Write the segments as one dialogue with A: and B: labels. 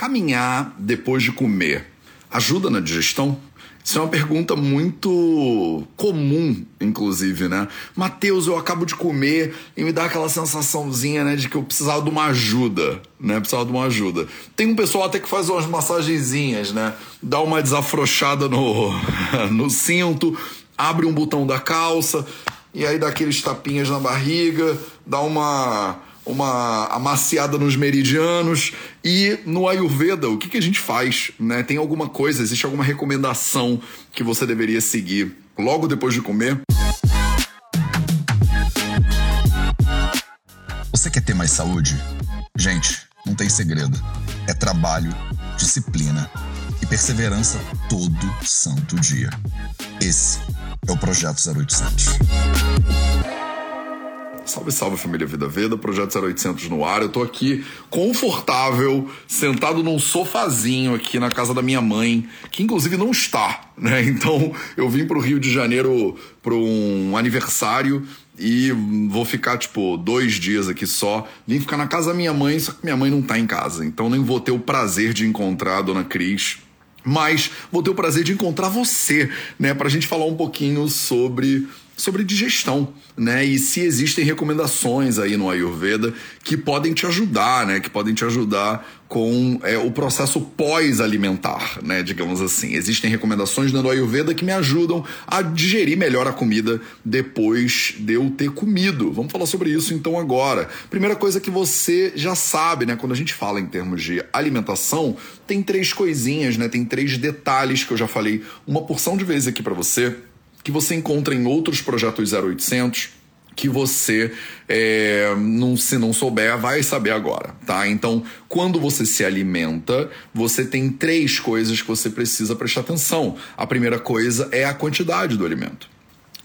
A: Caminhar depois de comer ajuda na digestão? Isso é uma pergunta muito comum, inclusive, né? Mateus, eu acabo de comer e me dá aquela sensaçãozinha, né, de que eu precisava de uma ajuda, né? Precisava de uma ajuda. Tem um pessoal até que faz umas massagenzinhas, né? Dá uma desafrouxada no, no cinto, abre um botão da calça e aí dá aqueles tapinhas na barriga, dá uma uma amaciada nos meridianos. E no Ayurveda, o que, que a gente faz? Né? Tem alguma coisa, existe alguma recomendação que você deveria seguir logo depois de comer?
B: Você quer ter mais saúde? Gente, não tem segredo. É trabalho, disciplina e perseverança todo santo dia. Esse é o Projeto 0800.
A: Salve, salve família Vida Veda, Projeto 0800 no ar. Eu tô aqui confortável, sentado num sofazinho aqui na casa da minha mãe, que inclusive não está, né? Então eu vim pro Rio de Janeiro para um aniversário e vou ficar, tipo, dois dias aqui só. Vim ficar na casa da minha mãe, só que minha mãe não tá em casa. Então nem vou ter o prazer de encontrar a dona Cris. Mas vou ter o prazer de encontrar você, né? Pra gente falar um pouquinho sobre sobre digestão, né? E se existem recomendações aí no Ayurveda que podem te ajudar, né? Que podem te ajudar com é, o processo pós-alimentar, né? Digamos assim. Existem recomendações dentro do Ayurveda que me ajudam a digerir melhor a comida depois de eu ter comido. Vamos falar sobre isso então agora. Primeira coisa que você já sabe, né? Quando a gente fala em termos de alimentação, tem três coisinhas, né? Tem três detalhes que eu já falei uma porção de vezes aqui para você que você encontra em outros projetos 0800 que você, é, não, se não souber, vai saber agora, tá? Então, quando você se alimenta, você tem três coisas que você precisa prestar atenção. A primeira coisa é a quantidade do alimento.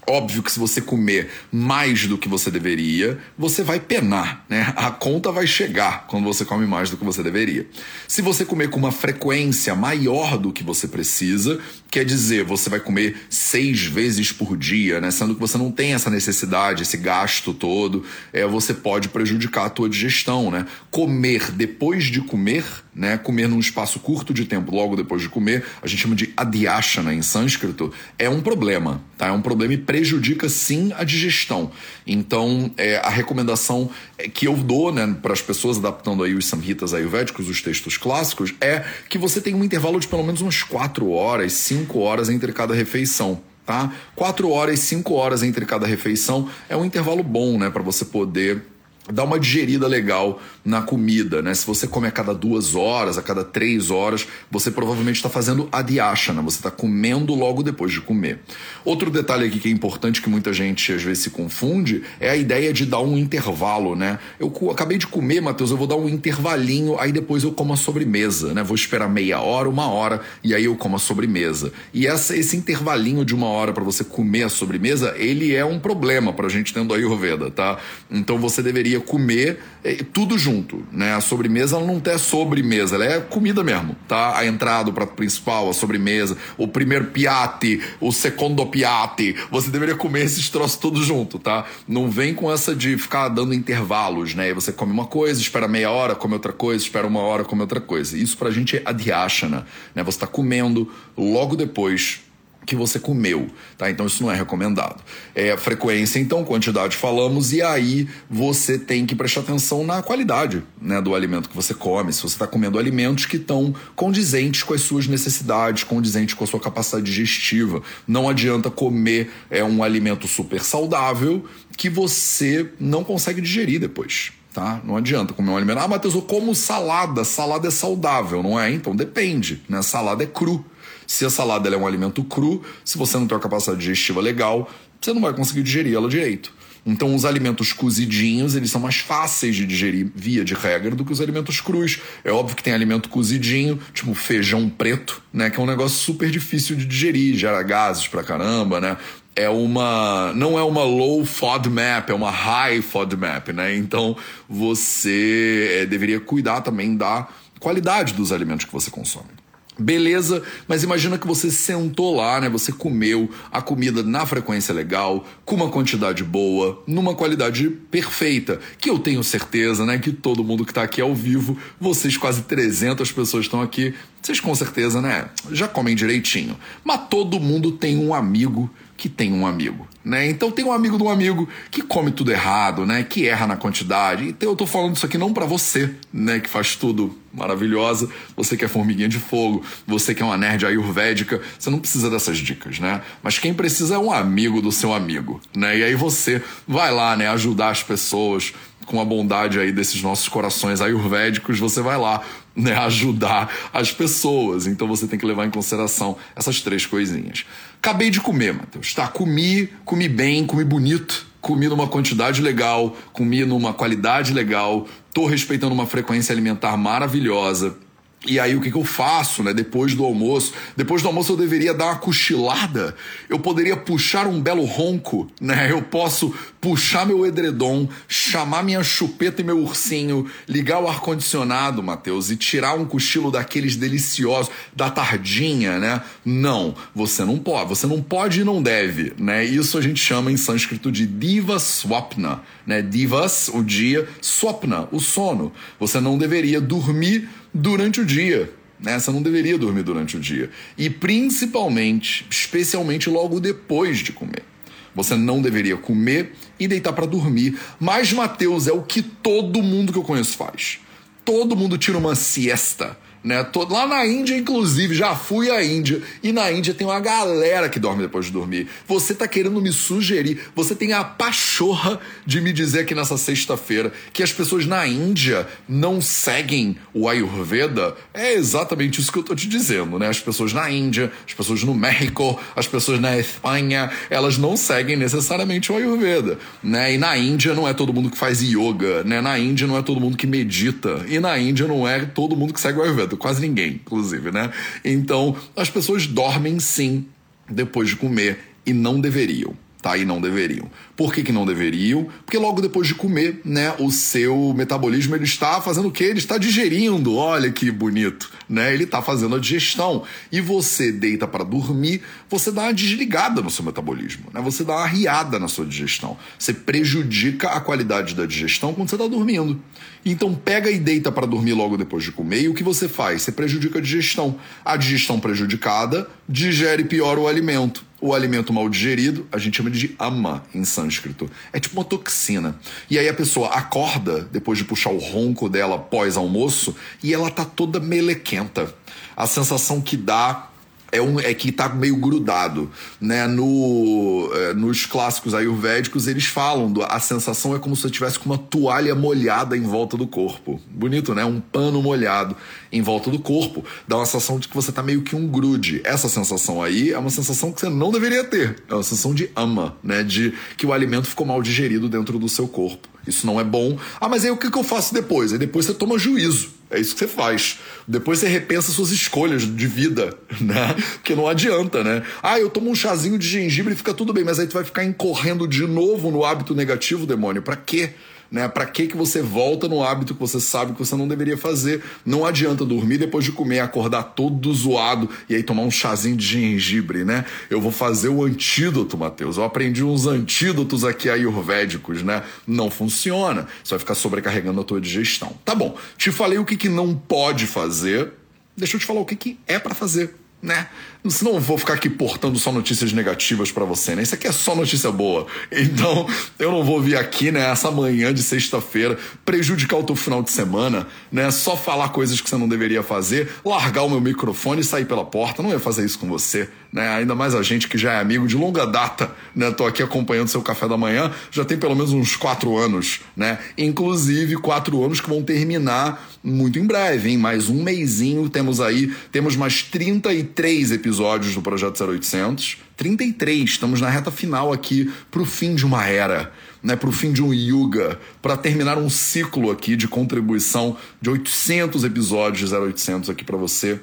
A: Óbvio que se você comer mais do que você deveria, você vai penar, né? A conta vai chegar quando você come mais do que você deveria. Se você comer com uma frequência maior do que você precisa, quer dizer, você vai comer seis vezes por dia, né? Sendo que você não tem essa necessidade, esse gasto todo, é, você pode prejudicar a tua digestão, né? Comer depois de comer, né? Comer num espaço curto de tempo, logo depois de comer, a gente chama de adhyasana em sânscrito, é um problema, tá? É um problema e prejudica sim a digestão. Então, é, a recomendação que eu dou né, para as pessoas adaptando aí os samhitas ayurvédicos, os textos clássicos, é que você tenha um intervalo de pelo menos umas 4 horas, 5 horas entre cada refeição. Tá? 4 horas, 5 horas entre cada refeição é um intervalo bom né, para você poder dá uma digerida legal na comida, né? Se você come a cada duas horas, a cada três horas, você provavelmente está fazendo adiashana, você está comendo logo depois de comer. Outro detalhe aqui que é importante que muita gente às vezes se confunde é a ideia de dar um intervalo, né? Eu acabei de comer, Matheus, eu vou dar um intervalinho, aí depois eu como a sobremesa, né? Vou esperar meia hora, uma hora e aí eu como a sobremesa. E essa, esse intervalinho de uma hora para você comer a sobremesa, ele é um problema para a gente tendo a Ayurveda, tá? Então você deveria comer é, tudo junto, né? A sobremesa não é sobremesa, ela é comida mesmo, tá? A entrada, o prato principal, a sobremesa, o primeiro piate, o segundo piate, você deveria comer esses troços todos junto, tá? Não vem com essa de ficar dando intervalos, né? Você come uma coisa, espera meia hora, come outra coisa, espera uma hora, come outra coisa. Isso pra gente é adhyasana, né? Você tá comendo logo depois que você comeu, tá? Então isso não é recomendado. É frequência, então, quantidade falamos, e aí você tem que prestar atenção na qualidade né, do alimento que você come. Se você está comendo alimentos que estão condizentes com as suas necessidades, condizentes com a sua capacidade digestiva. Não adianta comer é, um alimento super saudável que você não consegue digerir depois. Tá? Não adianta comer um alimento. Ah, Matheus, eu como salada. Salada é saudável, não é? Então depende. Né? Salada é cru. Se a salada é um alimento cru, se você não tem uma capacidade digestiva legal, você não vai conseguir digerir ela direito. Então, os alimentos cozidinhos, eles são mais fáceis de digerir, via de regra, do que os alimentos crus. É óbvio que tem alimento cozidinho, tipo feijão preto, né? Que é um negócio super difícil de digerir, gera gases pra caramba, né? É uma. Não é uma low FODMAP, é uma high FODMAP, né? Então, você é, deveria cuidar também da qualidade dos alimentos que você consome. Beleza, mas imagina que você sentou lá, né? Você comeu a comida na frequência legal, com uma quantidade boa, numa qualidade perfeita, que eu tenho certeza, né, que todo mundo que está aqui ao vivo, vocês quase 300 pessoas estão aqui, vocês com certeza, né, já comem direitinho. Mas todo mundo tem um amigo que tem um amigo, né? Então tem um amigo de um amigo que come tudo errado, né? Que erra na quantidade. Então eu tô falando isso aqui não para você, né? Que faz tudo maravilhosa. Você que é formiguinha de fogo, você que é uma nerd ayurvédica, você não precisa dessas dicas, né? Mas quem precisa é um amigo do seu amigo, né? E aí você vai lá, né? Ajudar as pessoas com a bondade aí desses nossos corações ayurvédicos, você vai lá né, ajudar as pessoas. Então você tem que levar em consideração essas três coisinhas. Acabei de comer, Matheus. Tá, comi, comi bem, comi bonito, comi numa quantidade legal, comi numa qualidade legal, tô respeitando uma frequência alimentar maravilhosa e aí o que, que eu faço, né? Depois do almoço, depois do almoço eu deveria dar uma cochilada. Eu poderia puxar um belo ronco, né? Eu posso puxar meu edredom, chamar minha chupeta e meu ursinho, ligar o ar condicionado, Matheus, e tirar um cochilo daqueles deliciosos da tardinha, né? Não, você não pode, você não pode e não deve, né? Isso a gente chama em sânscrito de diva swapna, né? Divas, o dia, swapna, o sono. Você não deveria dormir durante o dia. Né? Você não deveria dormir durante o dia. E principalmente, especialmente logo depois de comer. Você não deveria comer e deitar para dormir. Mas, Mateus, é o que todo mundo que eu conheço faz. Todo mundo tira uma siesta né? Tô, lá na Índia, inclusive, já fui à Índia. E na Índia tem uma galera que dorme depois de dormir. Você tá querendo me sugerir, você tem a pachorra de me dizer aqui nessa sexta-feira que as pessoas na Índia não seguem o Ayurveda? É exatamente isso que eu tô te dizendo, né? As pessoas na Índia, as pessoas no México, as pessoas na Espanha, elas não seguem necessariamente o Ayurveda, né? E na Índia não é todo mundo que faz yoga, né? Na Índia não é todo mundo que medita. E na Índia não é todo mundo que segue o Ayurveda quase ninguém, inclusive, né? Então, as pessoas dormem sim depois de comer e não deveriam tá? E não deveriam. Por que, que não deveriam? Porque logo depois de comer, né, o seu metabolismo ele está fazendo o quê? Ele está digerindo. Olha que bonito, né? Ele está fazendo a digestão. E você deita para dormir, você dá uma desligada no seu metabolismo, né? Você dá uma riada na sua digestão. Você prejudica a qualidade da digestão quando você está dormindo. Então pega e deita para dormir logo depois de comer e o que você faz? Você prejudica a digestão. A digestão prejudicada digere pior o alimento. O alimento mal digerido, a gente chama de ama em sânscrito. É tipo uma toxina. E aí a pessoa acorda depois de puxar o ronco dela pós almoço e ela tá toda melequenta. A sensação que dá é, um, é que está meio grudado. Né? No, é, nos clássicos ayurvédicos, eles falam do, a sensação é como se você tivesse com uma toalha molhada em volta do corpo. Bonito, né? Um pano molhado em volta do corpo. Dá uma sensação de que você está meio que um grude. Essa sensação aí é uma sensação que você não deveria ter. É uma sensação de ama, né? De que o alimento ficou mal digerido dentro do seu corpo. Isso não é bom. Ah, mas aí o que, que eu faço depois? Aí depois você toma juízo. É isso que você faz. Depois você repensa suas escolhas de vida, né? Porque não adianta, né? Ah, eu tomo um chazinho de gengibre e fica tudo bem, mas aí tu vai ficar incorrendo de novo no hábito negativo, demônio. Para quê? Né? Para que que você volta no hábito que você sabe que você não deveria fazer? Não adianta dormir depois de comer, acordar todo zoado e aí tomar um chazinho de gengibre, né? Eu vou fazer o antídoto, Matheus. Eu aprendi uns antídotos aqui ayurvédicos, né? Não funciona. Você vai ficar sobrecarregando a tua digestão. Tá bom. Te falei o que, que não pode fazer. Deixa eu te falar o que, que é para fazer, né? Senão eu vou ficar aqui portando só notícias negativas para você, né? Isso aqui é só notícia boa. Então, eu não vou vir aqui, né, essa manhã de sexta-feira, prejudicar o teu final de semana, né? Só falar coisas que você não deveria fazer, largar o meu microfone e sair pela porta. Não ia fazer isso com você, né? Ainda mais a gente que já é amigo de longa data, né? Tô aqui acompanhando seu café da manhã, já tem pelo menos uns quatro anos, né? Inclusive, quatro anos que vão terminar muito em breve, hein? Mais um mêsinho, temos aí, temos mais 33 episódios do Projeto 0800. 33, estamos na reta final aqui para o fim de uma era, né, para o fim de um yuga, para terminar um ciclo aqui de contribuição de 800 episódios de 0800 aqui para você.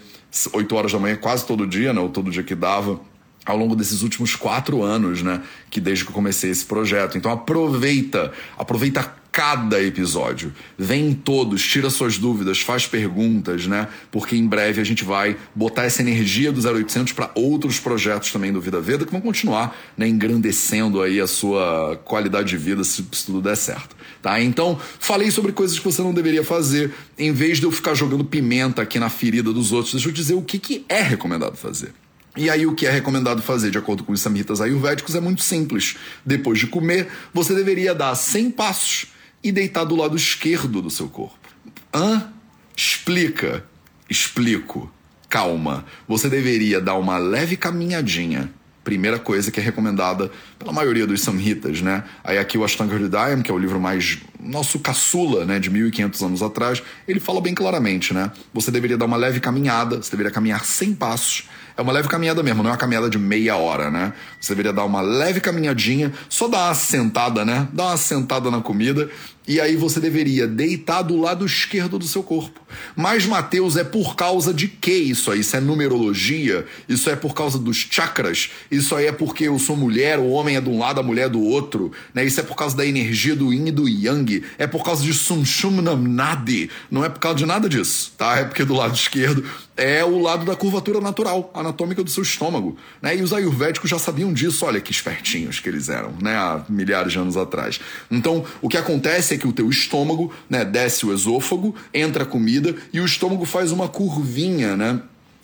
A: 8 horas da manhã, quase todo dia, né, ou todo dia que dava ao longo desses últimos quatro anos, né? Que desde que eu comecei esse projeto. Então aproveita, aproveita cada episódio. Vem em todos, tira suas dúvidas, faz perguntas, né? Porque em breve a gente vai botar essa energia do 0800 para outros projetos também do Vida Veda que vão continuar né, engrandecendo aí a sua qualidade de vida se, se tudo der certo. Tá? Então, falei sobre coisas que você não deveria fazer, em vez de eu ficar jogando pimenta aqui na ferida dos outros, deixa eu dizer o que, que é recomendado fazer. E aí, o que é recomendado fazer, de acordo com os samhitas ayurvédicos, é muito simples. Depois de comer, você deveria dar 100 passos e deitar do lado esquerdo do seu corpo. Hã? Explica. Explico. Calma. Você deveria dar uma leve caminhadinha primeira coisa que é recomendada pela maioria dos samhitas, né? Aí aqui o Ashtanga Hridayam, que é o livro mais nosso caçula, né, de 1500 anos atrás, ele fala bem claramente, né? Você deveria dar uma leve caminhada, você deveria caminhar 100 passos. É uma leve caminhada mesmo, não é uma caminhada de meia hora, né? Você deveria dar uma leve caminhadinha, só dar uma sentada, né? Dar uma sentada na comida e aí você deveria deitar do lado esquerdo do seu corpo. Mas, Mateus, é por causa de que isso aí? Isso é numerologia? Isso é por causa dos chakras? Isso aí é porque eu sou mulher, o homem é de um lado, a mulher é do outro? Né? Isso é por causa da energia do yin e do yang? É por causa de Sum Shum Nam Nadi? Não é por causa de nada disso, tá? É porque do lado esquerdo é o lado da curvatura natural, anatômica do seu estômago. Né? E os ayurvédicos já sabiam disso, olha que espertinhos que eles eram, né? há milhares de anos atrás. Então, o que acontece é que o teu estômago né, desce o esôfago, entra a comida e o estômago faz uma curvinha, né?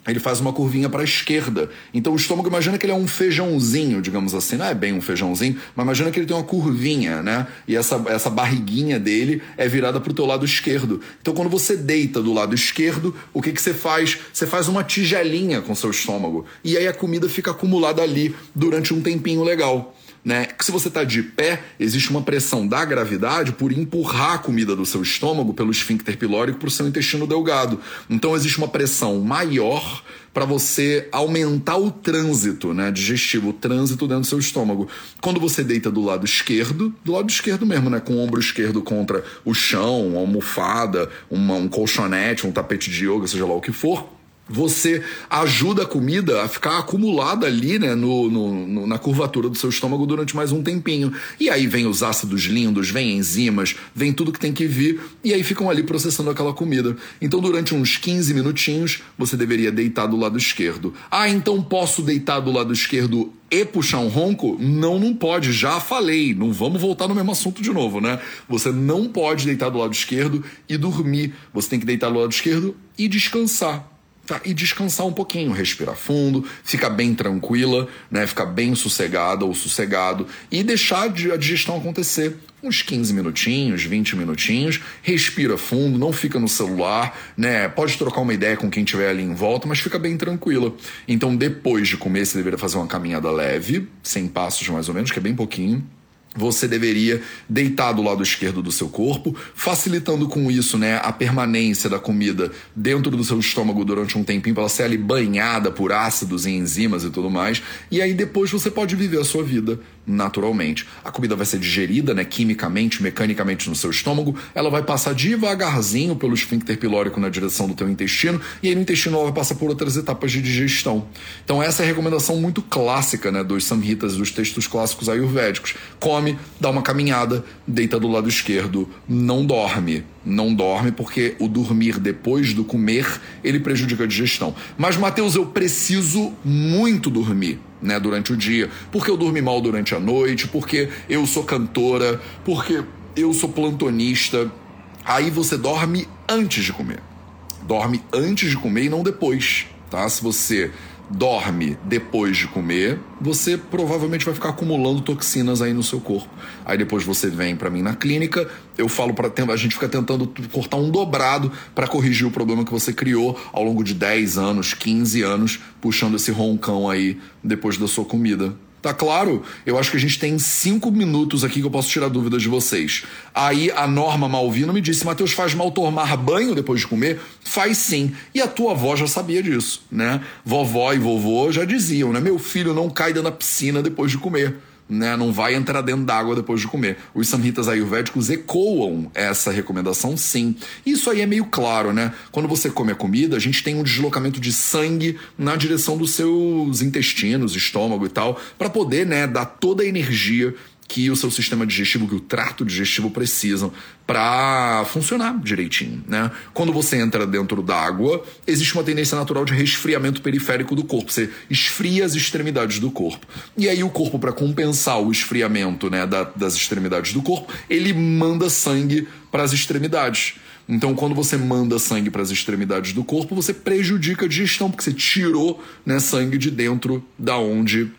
A: ele faz uma curvinha para a esquerda. Então o estômago, imagina que ele é um feijãozinho, digamos assim. Não é bem um feijãozinho, mas imagina que ele tem uma curvinha, né? E essa, essa barriguinha dele é virada para o teu lado esquerdo. Então quando você deita do lado esquerdo, o que, que você faz? Você faz uma tigelinha com seu estômago. E aí a comida fica acumulada ali durante um tempinho legal né? Que se você está de pé, existe uma pressão da gravidade por empurrar a comida do seu estômago pelo esfíncter pilórico para o seu intestino delgado. Então existe uma pressão maior para você aumentar o trânsito né, digestivo, o trânsito dentro do seu estômago. Quando você deita do lado esquerdo, do lado esquerdo mesmo, né, com o ombro esquerdo contra o chão, uma almofada, uma, um colchonete, um tapete de yoga, seja lá o que for, você ajuda a comida a ficar acumulada ali, né, no, no, no, na curvatura do seu estômago durante mais um tempinho. E aí vem os ácidos lindos, vem enzimas, vem tudo que tem que vir, e aí ficam ali processando aquela comida. Então, durante uns 15 minutinhos, você deveria deitar do lado esquerdo. Ah, então posso deitar do lado esquerdo e puxar um ronco? Não, não pode. Já falei. Não vamos voltar no mesmo assunto de novo, né? Você não pode deitar do lado esquerdo e dormir. Você tem que deitar do lado esquerdo e descansar. Tá? E descansar um pouquinho, respirar fundo, ficar bem tranquila, né? Ficar bem sossegada ou sossegado e deixar a digestão acontecer. Uns 15 minutinhos, 20 minutinhos, respira fundo, não fica no celular, né? Pode trocar uma ideia com quem estiver ali em volta, mas fica bem tranquila. Então, depois de comer, você deveria fazer uma caminhada leve, 100 passos mais ou menos, que é bem pouquinho você deveria deitar do lado esquerdo do seu corpo, facilitando com isso né, a permanência da comida dentro do seu estômago durante um tempinho, para ela ser ali banhada por ácidos e enzimas e tudo mais. E aí depois você pode viver a sua vida naturalmente. A comida vai ser digerida, né, quimicamente, mecanicamente no seu estômago, ela vai passar devagarzinho pelo esfíncter pilórico na direção do teu intestino, e aí no intestino vai passar por outras etapas de digestão. Então essa é a recomendação muito clássica, né, dos samhitas, dos textos clássicos ayurvédicos. Come, dá uma caminhada, deita do lado esquerdo, não dorme. Não dorme porque o dormir depois do comer, ele prejudica a digestão. Mas Mateus, eu preciso muito dormir né, durante o dia, porque eu dormi mal durante a noite, porque eu sou cantora, porque eu sou plantonista. Aí você dorme antes de comer. Dorme antes de comer e não depois, tá? Se você dorme depois de comer, você provavelmente vai ficar acumulando toxinas aí no seu corpo. Aí depois você vem para mim na clínica, eu falo para a gente fica tentando cortar um dobrado para corrigir o problema que você criou ao longo de 10 anos, 15 anos, puxando esse roncão aí depois da sua comida. Tá claro? Eu acho que a gente tem cinco minutos aqui que eu posso tirar dúvidas de vocês. Aí a Norma Malvino me disse: Matheus, faz mal tomar banho depois de comer? Faz sim. E a tua avó já sabia disso, né? Vovó e vovô já diziam, né? Meu filho não cai dentro da piscina depois de comer né, não vai entrar dentro d'água depois de comer. Os samhitas ayurvédicos ecoam essa recomendação, sim. Isso aí é meio claro, né? Quando você come a comida, a gente tem um deslocamento de sangue na direção dos seus intestinos, estômago e tal, para poder, né, dar toda a energia que o seu sistema digestivo, que o trato digestivo precisam para funcionar direitinho, né? Quando você entra dentro d'água, existe uma tendência natural de resfriamento periférico do corpo. Você esfria as extremidades do corpo. E aí o corpo, para compensar o esfriamento né, da, das extremidades do corpo, ele manda sangue para as extremidades. Então, quando você manda sangue para as extremidades do corpo, você prejudica a digestão, porque você tirou né, sangue de dentro da onde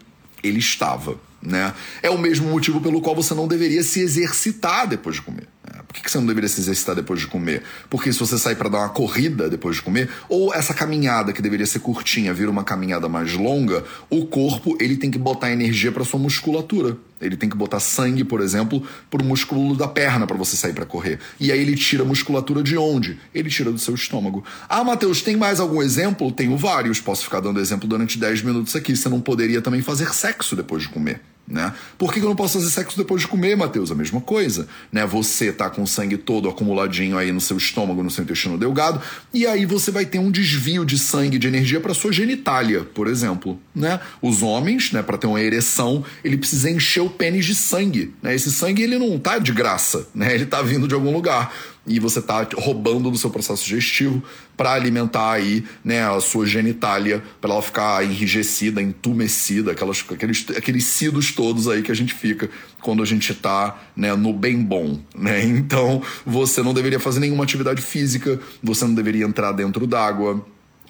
A: ele estava. Né? É o mesmo motivo pelo qual você não deveria se exercitar depois de comer. Né? Por que você não deveria se exercitar depois de comer? Porque se você sair para dar uma corrida depois de comer, ou essa caminhada que deveria ser curtinha vira uma caminhada mais longa, o corpo ele tem que botar energia para sua musculatura. Ele tem que botar sangue, por exemplo, pro músculo da perna para você sair para correr. E aí ele tira a musculatura de onde? Ele tira do seu estômago. Ah, Matheus, tem mais algum exemplo? Tenho vários. Posso ficar dando exemplo durante 10 minutos aqui. Você não poderia também fazer sexo depois de comer. Né? Por que eu não posso fazer sexo depois de comer, Matheus? A mesma coisa. Né? Você tá com o sangue todo acumuladinho aí no seu estômago, no seu intestino delgado, e aí você vai ter um desvio de sangue, de energia para sua genitália, por exemplo. Né? Os homens, né, para ter uma ereção, ele precisa encher o pênis de sangue. Né? Esse sangue ele não tá de graça, né? ele tá vindo de algum lugar e você está roubando do seu processo digestivo para alimentar aí, né, a sua genitália, para ela ficar enrijecida, entumecida, aquelas, aqueles, aqueles cidos todos aí que a gente fica quando a gente está né, no bem bom. Né? Então, você não deveria fazer nenhuma atividade física, você não deveria entrar dentro d'água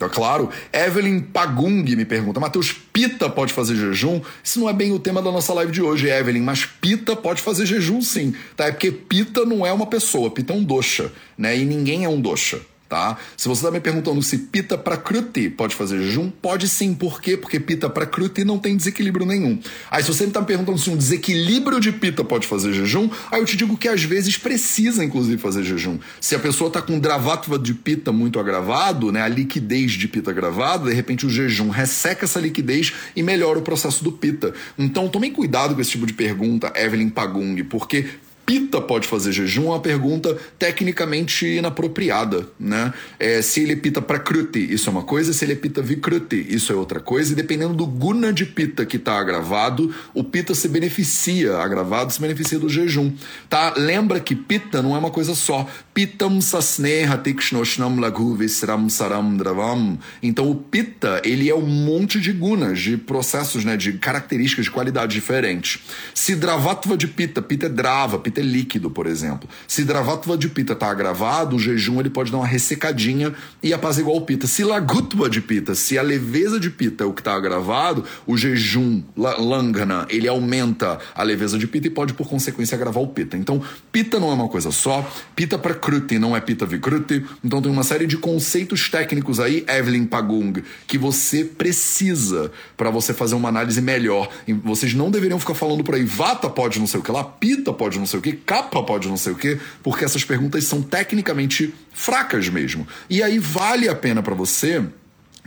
A: claro? Evelyn Pagung me pergunta: Matheus, Pita pode fazer jejum? Isso não é bem o tema da nossa live de hoje, Evelyn, mas Pita pode fazer jejum sim, tá? É porque Pita não é uma pessoa, Pita é um dosha, né? E ninguém é um dosha tá? Se você está me perguntando se pita prakruti pode fazer jejum, pode sim. Por quê? Porque pita prakruti não tem desequilíbrio nenhum. Aí se você está me perguntando se um desequilíbrio de pita pode fazer jejum, aí eu te digo que às vezes precisa inclusive fazer jejum. Se a pessoa está com dravatva de pita muito agravado, né, a liquidez de pita agravada, de repente o jejum resseca essa liquidez e melhora o processo do pita. Então tomem cuidado com esse tipo de pergunta, Evelyn Pagung, porque pita pode fazer jejum é uma pergunta tecnicamente inapropriada, né? É, se ele pita prakruti, isso é uma coisa, se ele pita vikruti, isso é outra coisa, e dependendo do guna de pita que está agravado, o pita se beneficia, agravado se beneficia do jejum, tá? Lembra que pita não é uma coisa só. Pitam sasneha tikshnoshnam laghu visram saram dravam. Então o pita, ele é um monte de gunas, de processos, né, de características, de qualidade diferentes. Se dravatva de pita, pita é drava, pita é líquido, por exemplo. Se Dravatva de Pita está agravado, o jejum ele pode dar uma ressecadinha e apaziguar o Pita. Se Lagutva de Pita, se a leveza de Pita é o que está agravado, o jejum, Langana, ele aumenta a leveza de Pita e pode, por consequência, agravar o Pita. Então, Pita não é uma coisa só, Pita para Kruti não é Pita Vikruti, então tem uma série de conceitos técnicos aí, Evelyn Pagung, que você precisa para você fazer uma análise melhor. Vocês não deveriam ficar falando por aí, Vata pode não sei o que lá, Pita pode não sei o que, capa pode não sei o que, porque essas perguntas são tecnicamente fracas mesmo. E aí vale a pena para você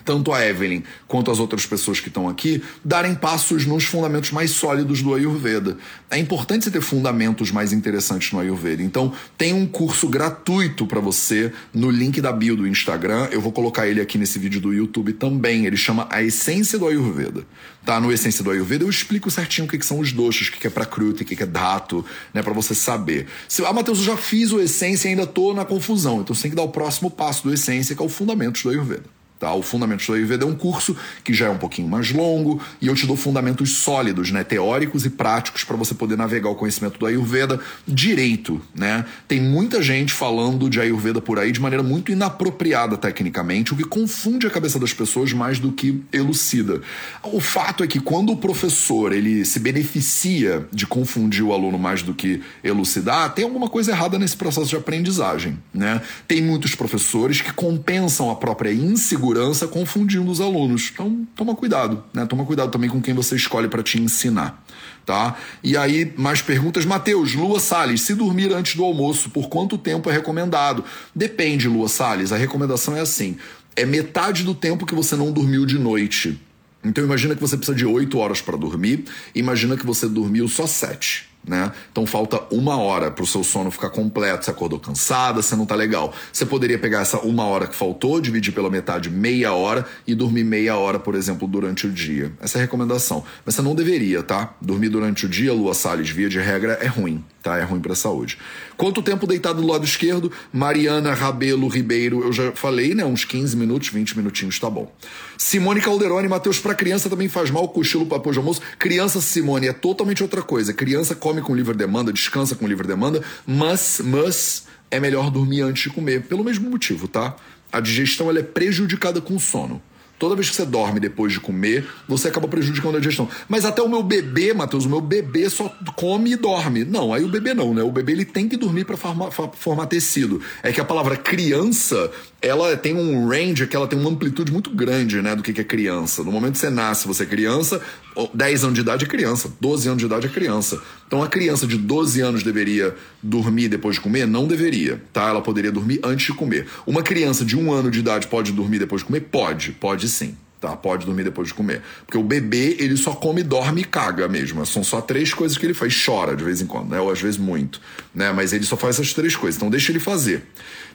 A: tanto a Evelyn quanto as outras pessoas que estão aqui, darem passos nos fundamentos mais sólidos do Ayurveda. É importante você ter fundamentos mais interessantes no Ayurveda. Então, tem um curso gratuito para você no link da bio do Instagram. Eu vou colocar ele aqui nesse vídeo do YouTube também. Ele chama A Essência do Ayurveda. Tá? No Essência do Ayurveda eu explico certinho o que, que são os doshas, o que, que é prakruti, o que, que é dhato, né, para você saber. Se, ah, Matheus, eu já fiz o Essência e ainda tô na confusão. Então você tem que dar o próximo passo do Essência, que é o fundamentos do Ayurveda. Tá? O Fundamentos do Ayurveda é um curso que já é um pouquinho mais longo e eu te dou fundamentos sólidos, né, teóricos e práticos para você poder navegar o conhecimento do Ayurveda direito, né? Tem muita gente falando de Ayurveda por aí de maneira muito inapropriada tecnicamente, o que confunde a cabeça das pessoas mais do que elucida. O fato é que quando o professor ele se beneficia de confundir o aluno mais do que elucidar, tem alguma coisa errada nesse processo de aprendizagem, né? Tem muitos professores que compensam a própria insegurança segurança confundindo os alunos. Então, toma cuidado, né? Toma cuidado também com quem você escolhe para te ensinar, tá? E aí, mais perguntas. Mateus, Lua Salles, se dormir antes do almoço, por quanto tempo é recomendado? Depende, Lua Salles. A recomendação é assim: é metade do tempo que você não dormiu de noite. Então imagina que você precisa de 8 horas para dormir, imagina que você dormiu só 7 né? Então falta uma hora para o seu sono ficar completo. Você acordou cansada, você não tá legal. Você poderia pegar essa uma hora que faltou, dividir pela metade meia hora e dormir meia hora, por exemplo, durante o dia. Essa é a recomendação. Mas você não deveria, tá? Dormir durante o dia, Lua Salles, via de regra, é ruim, tá? É ruim para a saúde. Quanto tempo deitado do lado esquerdo? Mariana Rabelo Ribeiro, eu já falei, né? Uns 15 minutos, 20 minutinhos, tá bom. Simone Calderoni, Matheus, para criança também faz mal cochilo papo de almoço. Criança, Simone, é totalmente outra coisa. Criança come com livre demanda, descansa com livre demanda, mas, mas é melhor dormir antes de comer, pelo mesmo motivo, tá? A digestão ela é prejudicada com sono. Toda vez que você dorme depois de comer, você acaba prejudicando a digestão. Mas até o meu bebê, Matheus, o meu bebê só come e dorme. Não, aí o bebê não, né? O bebê ele tem que dormir para formar, formar tecido. É que a palavra criança, ela tem um range, que ela tem uma amplitude muito grande, né, do que é criança. No momento que você nasce, você é criança, 10 anos de idade é criança, 12 anos de idade é criança. Então a criança de 12 anos deveria dormir depois de comer? Não deveria, tá? Ela poderia dormir antes de comer. Uma criança de um ano de idade pode dormir depois de comer? Pode, pode sim. Tá, pode dormir depois de comer. Porque o bebê, ele só come, dorme e caga mesmo. São só três coisas que ele faz. Chora de vez em quando, né? Ou às vezes muito. Né? Mas ele só faz essas três coisas. Então deixa ele fazer.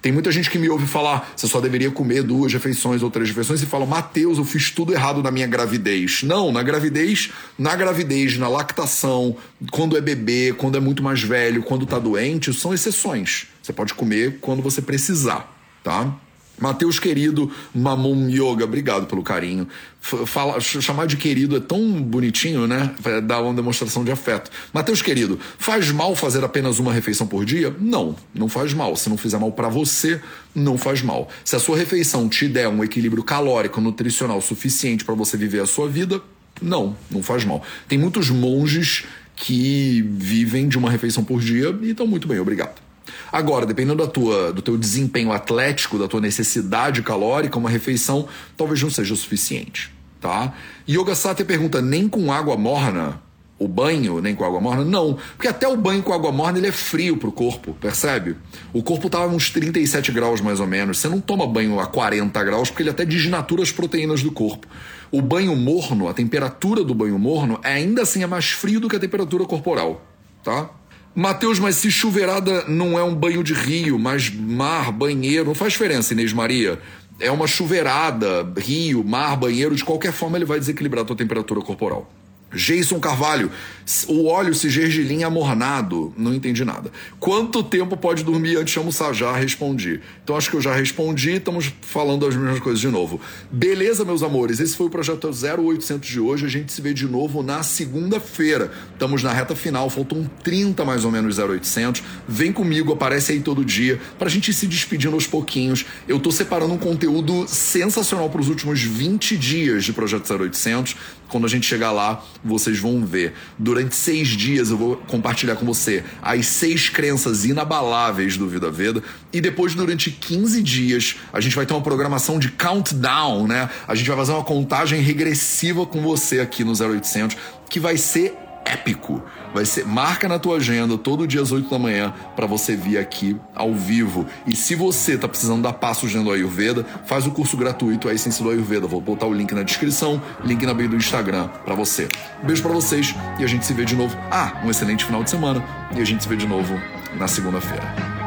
A: Tem muita gente que me ouve falar, você só deveria comer duas refeições ou três refeições e fala, Mateus, eu fiz tudo errado na minha gravidez. Não, na gravidez, na gravidez, na lactação, quando é bebê, quando é muito mais velho, quando tá doente, são exceções. Você pode comer quando você precisar, tá? Mateus querido, Mamon Yoga, obrigado pelo carinho. Fala, chamar de querido é tão bonitinho, né? Vai dar uma demonstração de afeto. Mateus querido, faz mal fazer apenas uma refeição por dia? Não, não faz mal. Se não fizer mal para você, não faz mal. Se a sua refeição te der um equilíbrio calórico, nutricional suficiente para você viver a sua vida, não, não faz mal. Tem muitos monges que vivem de uma refeição por dia e estão muito bem, obrigado. Agora, dependendo da tua, do teu desempenho atlético, da tua necessidade calórica, uma refeição talvez não seja o suficiente, tá? Yoga Satya pergunta, nem com água morna? O banho nem com água morna? Não, porque até o banho com água morna ele é frio pro corpo, percebe? O corpo tá a uns 37 graus mais ou menos. Você não toma banho a 40 graus porque ele até desnatura as proteínas do corpo. O banho morno, a temperatura do banho morno, ainda assim é mais frio do que a temperatura corporal, tá? Mateus, mas se chuveirada não é um banho de rio, mas mar, banheiro, não faz diferença, Inês Maria. É uma chuveirada, rio, mar, banheiro, de qualquer forma ele vai desequilibrar a tua temperatura corporal. Jason Carvalho, o óleo se gergelim amornado. Não entendi nada. Quanto tempo pode dormir antes de almoçar? Já respondi. Então acho que eu já respondi, estamos falando as mesmas coisas de novo. Beleza, meus amores, esse foi o projeto 0800 de hoje. A gente se vê de novo na segunda-feira. Estamos na reta final, faltam 30 mais ou menos 0800. Vem comigo, aparece aí todo dia, pra gente ir se despedindo aos pouquinhos. Eu tô separando um conteúdo sensacional para os últimos 20 dias de projeto 0800. Quando a gente chegar lá, vocês vão ver. Durante seis dias eu vou compartilhar com você as seis crenças inabaláveis do Vida Veda. E depois, durante 15 dias, a gente vai ter uma programação de countdown, né? A gente vai fazer uma contagem regressiva com você aqui no 0800, que vai ser épico. Vai ser marca na tua agenda todo dia às 8 da manhã para você vir aqui ao vivo. E se você tá precisando dar passos dentro do Ayurveda, faz o curso gratuito a Essência do Ayurveda. Vou botar o link na descrição, link na bio do Instagram para você. Beijo para vocês e a gente se vê de novo. Ah, um excelente final de semana e a gente se vê de novo na segunda-feira.